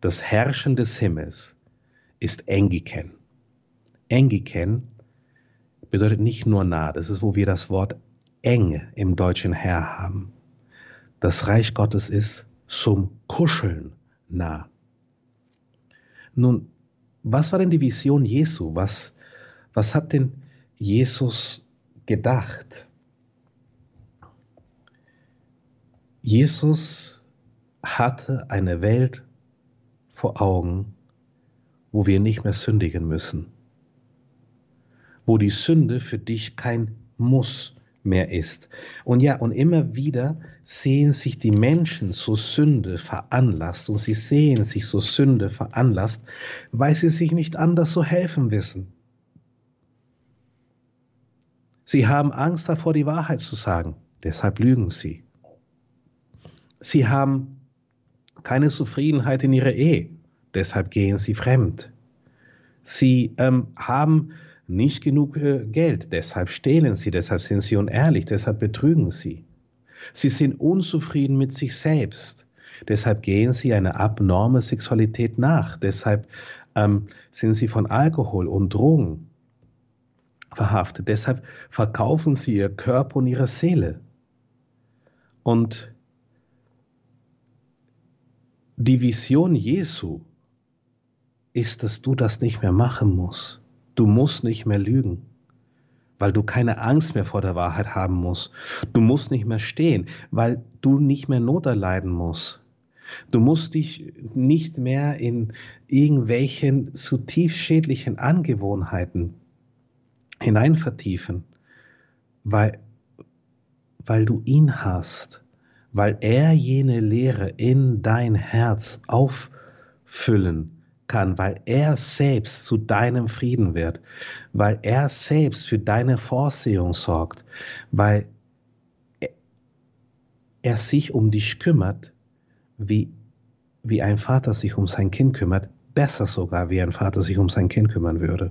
das Herrschen des Himmels ist Engiken. Engiken bedeutet nicht nur nah, das ist, wo wir das Wort eng im Deutschen her haben. Das Reich Gottes ist zum Kuscheln nah. Nun, was war denn die Vision Jesu? Was, was hat denn Jesus gedacht? Jesus hatte eine Welt vor Augen, wo wir nicht mehr sündigen müssen, wo die Sünde für dich kein Muss mehr ist. Und ja, und immer wieder sehen sich die Menschen zur Sünde veranlasst und sie sehen sich zur Sünde veranlasst, weil sie sich nicht anders so helfen wissen. Sie haben Angst davor, die Wahrheit zu sagen, deshalb lügen sie. Sie haben keine Zufriedenheit in ihrer Ehe. Deshalb gehen sie fremd. Sie ähm, haben nicht genug äh, Geld, deshalb stehlen sie, deshalb sind sie unehrlich, deshalb betrügen sie. Sie sind unzufrieden mit sich selbst, deshalb gehen sie eine abnorme Sexualität nach, deshalb ähm, sind sie von Alkohol und Drogen verhaftet, deshalb verkaufen sie ihr Körper und ihre Seele. Und die Vision Jesu ist, dass du das nicht mehr machen musst. Du musst nicht mehr lügen, weil du keine Angst mehr vor der Wahrheit haben musst. Du musst nicht mehr stehen, weil du nicht mehr Not erleiden musst. Du musst dich nicht mehr in irgendwelchen zutiefst schädlichen Angewohnheiten hineinvertiefen, weil, weil du ihn hast weil er jene Lehre in dein Herz auffüllen kann, weil er selbst zu deinem Frieden wird, weil er selbst für deine Vorsehung sorgt, weil er sich um dich kümmert, wie, wie ein Vater sich um sein Kind kümmert, besser sogar, wie ein Vater sich um sein Kind kümmern würde.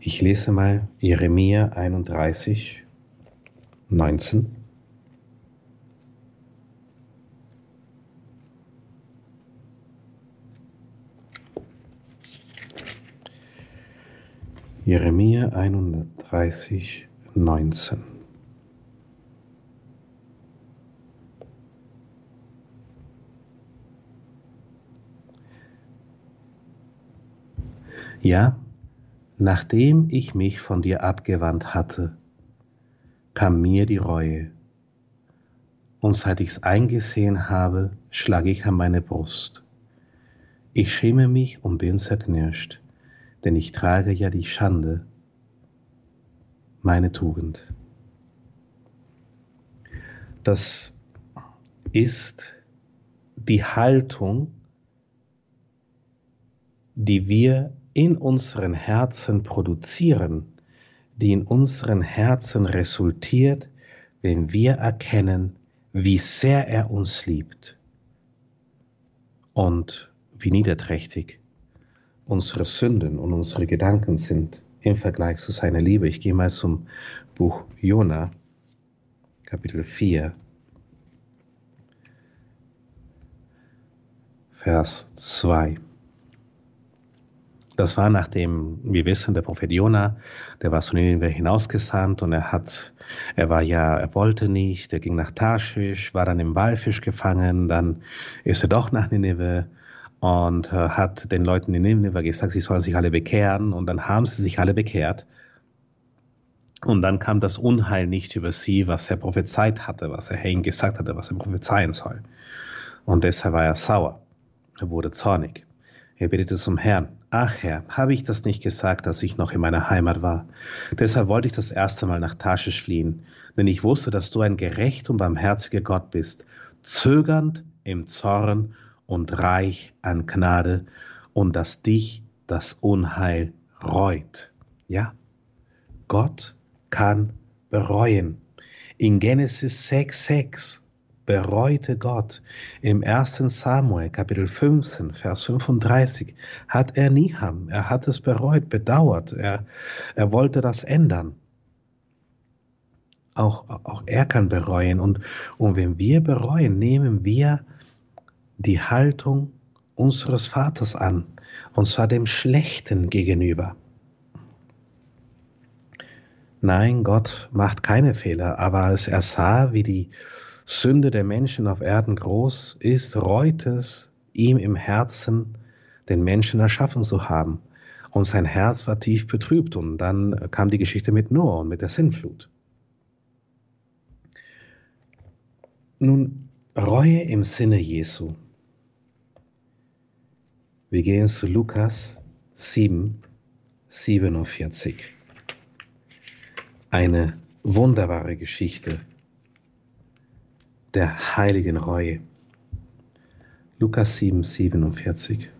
Ich lese mal Jeremia 31, 19. Jeremia 31, 19. Ja, nachdem ich mich von dir abgewandt hatte, kam mir die Reue. Und seit ich's eingesehen habe, schlage ich an meine Brust. Ich schäme mich und bin zerknirscht, denn ich trage ja die Schande, meine Tugend. Das ist die Haltung, die wir in unseren Herzen produzieren, die in unseren Herzen resultiert, wenn wir erkennen, wie sehr er uns liebt und wie niederträchtig unsere Sünden und unsere Gedanken sind im Vergleich zu seiner Liebe. Ich gehe mal zum Buch Jona, Kapitel 4, Vers 2. Das war nachdem, wir wissen, der Prophet Jona, der war zu Nineveh hinausgesandt und er hat, er war ja, er wollte nicht, er ging nach Tarschisch, war dann im Walfisch gefangen, dann ist er doch nach Nineveh und äh, hat den Leuten in Nineveh gesagt, sie sollen sich alle bekehren und dann haben sie sich alle bekehrt. Und dann kam das Unheil nicht über sie, was er prophezeit hatte, was er ihnen gesagt hatte, was er prophezeien soll. Und deshalb war er sauer. Er wurde zornig. Er betete zum Herrn. Ach Herr, habe ich das nicht gesagt, dass ich noch in meiner Heimat war? Deshalb wollte ich das erste Mal nach Tarschisch fliehen, denn ich wusste, dass du ein gerecht und barmherziger Gott bist, zögernd im Zorn und reich an Gnade und dass dich das Unheil reut. Ja, Gott kann bereuen. In Genesis 6, 6 bereute Gott. Im 1. Samuel Kapitel 15, Vers 35 hat er Niham, er hat es bereut, bedauert, er, er wollte das ändern. Auch, auch er kann bereuen und, und wenn wir bereuen, nehmen wir die Haltung unseres Vaters an, und zwar dem Schlechten gegenüber. Nein, Gott macht keine Fehler, aber als er sah, wie die Sünde der Menschen auf Erden groß ist, reut es ihm im Herzen, den Menschen erschaffen zu haben. Und sein Herz war tief betrübt. Und dann kam die Geschichte mit Noah und mit der Sinnflut. Nun, Reue im Sinne Jesu. Wir gehen zu Lukas 7, 47. Eine wunderbare Geschichte der heiligen Reue. Lukas 7, 47.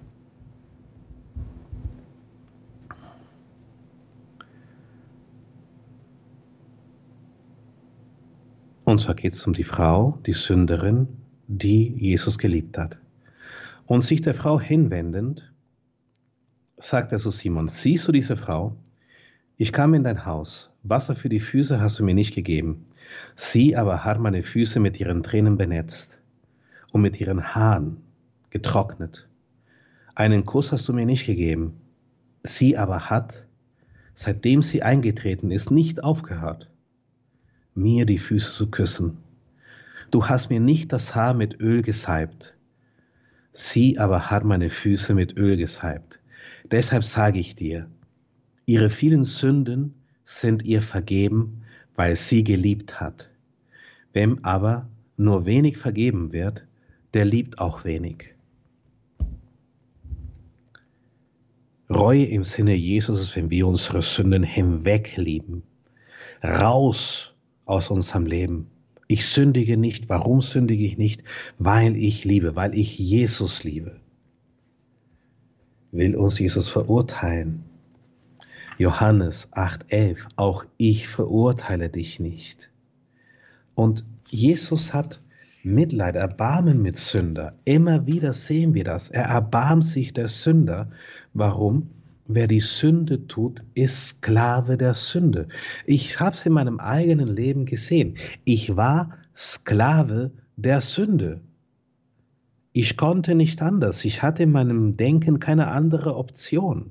Und zwar geht es um die Frau, die Sünderin, die Jesus geliebt hat. Und sich der Frau hinwendend, sagt er zu Simon, siehst du diese Frau? Ich kam in dein Haus, Wasser für die Füße hast du mir nicht gegeben, Sie aber hat meine Füße mit ihren Tränen benetzt und mit ihren Haaren getrocknet. Einen Kuss hast du mir nicht gegeben. Sie aber hat, seitdem sie eingetreten ist, nicht aufgehört, mir die Füße zu küssen. Du hast mir nicht das Haar mit Öl gesalbt. Sie aber hat meine Füße mit Öl gesalbt. Deshalb sage ich dir, ihre vielen Sünden sind ihr vergeben, weil sie geliebt hat. Wem aber nur wenig vergeben wird, der liebt auch wenig. Reue im Sinne Jesus ist, wenn wir unsere Sünden hinweglieben, raus aus unserem Leben. Ich sündige nicht. Warum sündige ich nicht? Weil ich liebe, weil ich Jesus liebe. Will uns Jesus verurteilen? Johannes 8,11, auch ich verurteile dich nicht. Und Jesus hat Mitleid, Erbarmen mit Sünder. Immer wieder sehen wir das. Er erbarmt sich der Sünder. Warum? Wer die Sünde tut, ist Sklave der Sünde. Ich habe es in meinem eigenen Leben gesehen. Ich war Sklave der Sünde. Ich konnte nicht anders. Ich hatte in meinem Denken keine andere Option.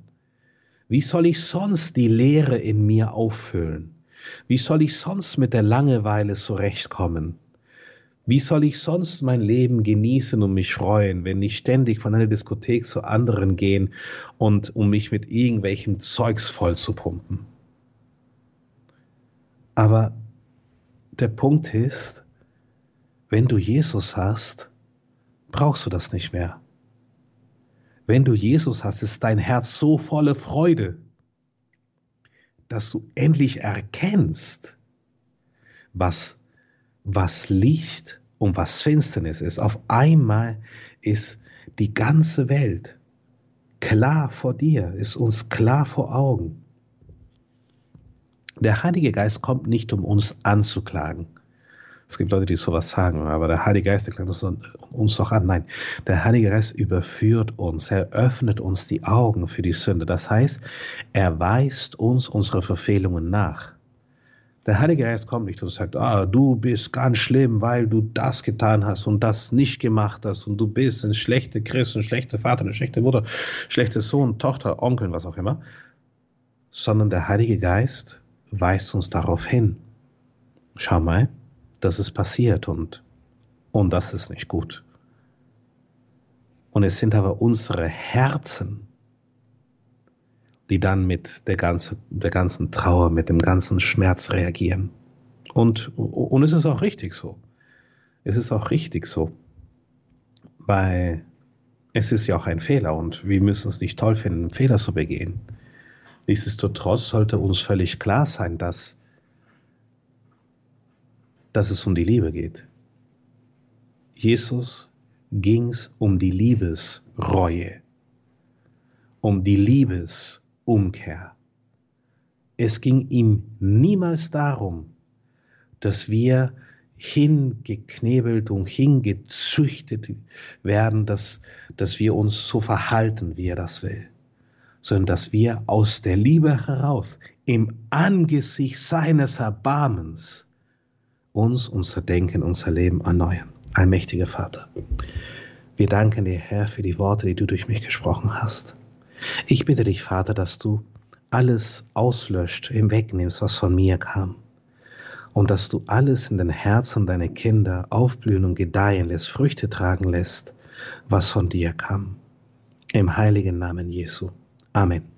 Wie soll ich sonst die Leere in mir auffüllen? Wie soll ich sonst mit der Langeweile zurechtkommen? Wie soll ich sonst mein Leben genießen und mich freuen, wenn ich ständig von einer Diskothek zu anderen gehen und um mich mit irgendwelchem Zeugs voll zu pumpen? Aber der Punkt ist, wenn du Jesus hast, brauchst du das nicht mehr. Wenn du Jesus hast, ist dein Herz so volle Freude, dass du endlich erkennst, was, was Licht und was Finsternis ist. Auf einmal ist die ganze Welt klar vor dir, ist uns klar vor Augen. Der Heilige Geist kommt nicht, um uns anzuklagen. Es gibt Leute, die sowas sagen, aber der Heilige Geist klagt uns doch an. Nein, der Heilige Geist überführt uns, er öffnet uns die Augen für die Sünde. Das heißt, er weist uns unsere Verfehlungen nach. Der Heilige Geist kommt nicht und sagt, ah, du bist ganz schlimm, weil du das getan hast und das nicht gemacht hast und du bist ein schlechter Christ, ein schlechter Vater, eine schlechte Mutter, schlechter Sohn, Tochter, Onkel, was auch immer, sondern der Heilige Geist weist uns darauf hin. Schau mal, das ist passiert und, und das ist nicht gut. Und es sind aber unsere Herzen, die dann mit der, ganze, der ganzen Trauer, mit dem ganzen Schmerz reagieren. Und, und es ist auch richtig so. Es ist auch richtig so. Weil es ist ja auch ein Fehler und wir müssen es nicht toll finden, einen Fehler zu begehen. Nichtsdestotrotz sollte uns völlig klar sein, dass, dass es um die Liebe geht. Jesus ging es um die Liebesreue, um die Liebesreue. Umkehr. Es ging ihm niemals darum, dass wir hingeknebelt und hingezüchtet werden, dass, dass wir uns so verhalten, wie er das will, sondern dass wir aus der Liebe heraus, im Angesicht seines Erbarmens, uns unser Denken, unser Leben erneuern. Allmächtiger Vater, wir danken dir, Herr, für die Worte, die du durch mich gesprochen hast. Ich bitte dich, Vater, dass du alles auslöscht, hinwegnimmst, was von mir kam. Und dass du alles in den Herzen deiner Kinder aufblühen und gedeihen lässt, Früchte tragen lässt, was von dir kam. Im heiligen Namen Jesu. Amen.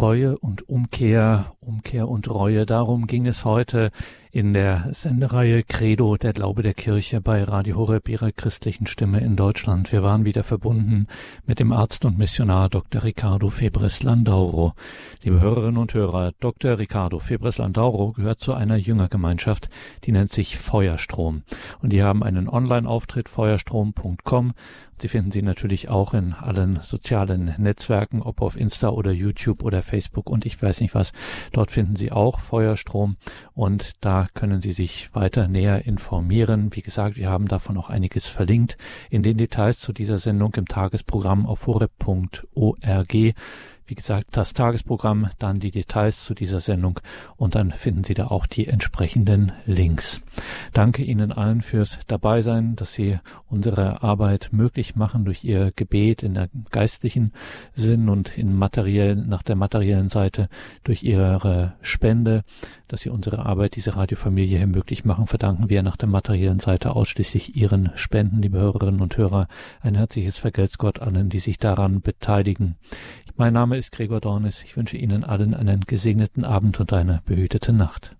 Reue und Umkehr, Umkehr und Reue. Darum ging es heute in der Sendereihe Credo, der Glaube der Kirche bei Radio Horeb, ihrer christlichen Stimme in Deutschland. Wir waren wieder verbunden mit dem Arzt und Missionar Dr. Ricardo Febres Landauro. Liebe Hörerinnen und Hörer, Dr. Ricardo Febres Landauro gehört zu einer Jüngergemeinschaft, die nennt sich Feuerstrom. Und die haben einen Online-Auftritt feuerstrom.com. Sie finden sie natürlich auch in allen sozialen Netzwerken, ob auf Insta oder YouTube oder Facebook und ich weiß nicht was. Dort finden Sie auch Feuerstrom und da können Sie sich weiter näher informieren. Wie gesagt, wir haben davon auch einiges verlinkt in den Details zu dieser Sendung im Tagesprogramm auf horeb.org wie gesagt, das Tagesprogramm, dann die Details zu dieser Sendung und dann finden Sie da auch die entsprechenden Links. Danke Ihnen allen fürs Dabeisein, dass Sie unsere Arbeit möglich machen durch Ihr Gebet in der geistlichen Sinn und in materiellen, nach der materiellen Seite durch Ihre Spende, dass Sie unsere Arbeit, diese Radiofamilie hier möglich machen, verdanken wir nach der materiellen Seite ausschließlich Ihren Spenden, liebe Hörerinnen und Hörer. Ein herzliches Vergelt's Gott allen, die sich daran beteiligen. Mein Name ist Gregor Dornis. Ich wünsche Ihnen allen einen gesegneten Abend und eine behütete Nacht.